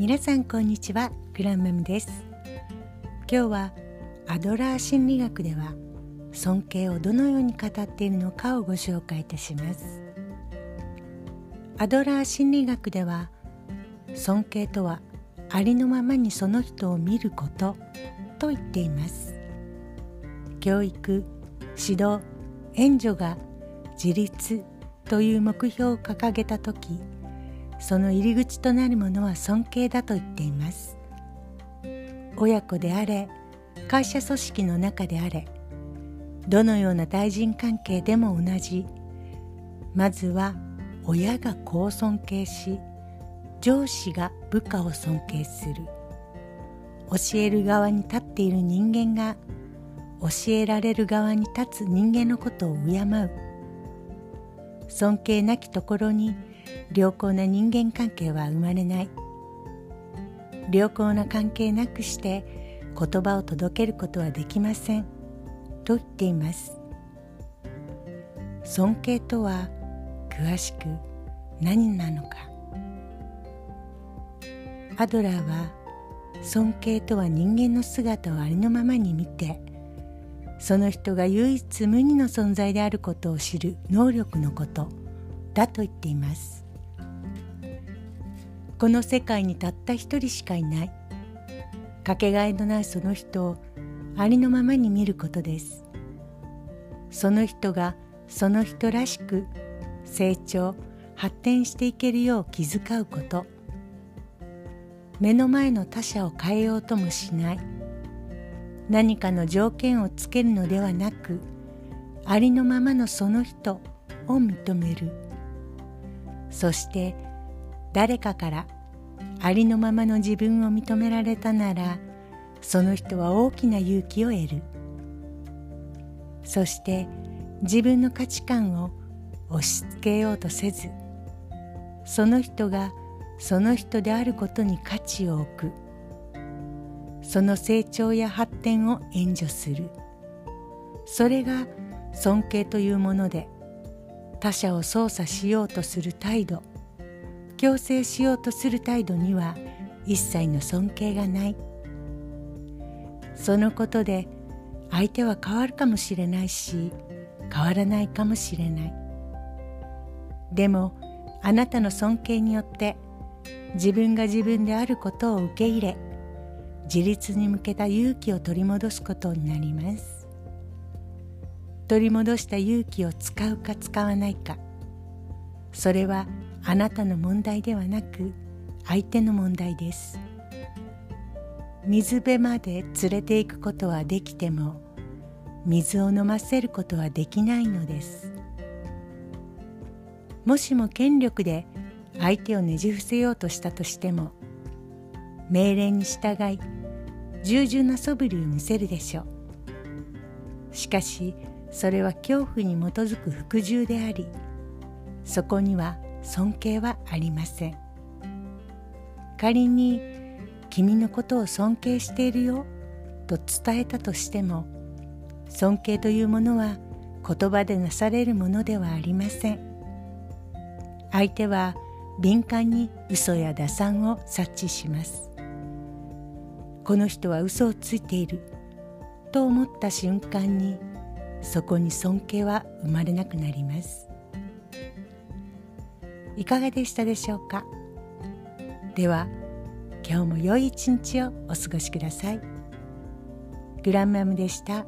皆さんこんにちは。グランマムです。今日はアドラー心理学では尊敬をどのように語っているのかをご紹介いたします。アドラー心理学では尊敬とはありのままにその人を見ることと言っています。教育指導援助が自立という目標を掲げた時その入り口となるものは尊敬だと言っています。親子であれ会社組織の中であれどのような対人関係でも同じ。まずは親が子を尊敬し上司が部下を尊敬する。教える側に立っている人間が教えられる側に立つ人間のことを敬う。尊敬なきところに良好な人間関係は生まれない。良好な関係なくして言葉を届けることはできません。と言っています。尊敬とは詳しく何なのか。アドラーは尊敬とは人間の姿をありのままに見てその人が唯一無二の存在であることを知る能力のこと。だと言っています。この世界にたった一人しかいない。かけがえのないその人をありのままに見ることです。その人がその人らしく成長発展していけるよう気遣うこと。目の前の他者を変えようともしない。何かの条件をつけるのではなくありのままのその人を認める。そして誰かからありのままの自分を認められたならその人は大きな勇気を得る。そして自分の価値観を押し付けようとせずその人がその人であることに価値を置く。その成長や発展を援助する。それが尊敬というもので他者を操作しようとする態度。強制しようとする態度には一切の尊敬がない。そのことで相手は変わるかもしれないし変わらないかもしれない。でもあなたの尊敬によって自分が自分であることを受け入れ自立に向けた勇気を取り戻すことになります。取り戻した勇気を使うか使わないか。それはあなたの問題ではなく相手の問題です。水辺まで連れて行くことはできても水を飲ませることはできないのです。もしも権力で相手をねじ伏せようとしたとしても命令に従い従順な素振りを見せるでしょう。しかしそれは恐怖に基づく服従でありそこには尊敬はありません。仮に君のことを尊敬しているよと伝えたとしても尊敬というものは言葉でなされるものではありません。相手は敏感に嘘や打算を察知します。この人は嘘をついていると思った瞬間にそこに尊敬は生まれなくなります。いかがでしたでしょうか？では今日も良い一日をお過ごしください。グランマムでした。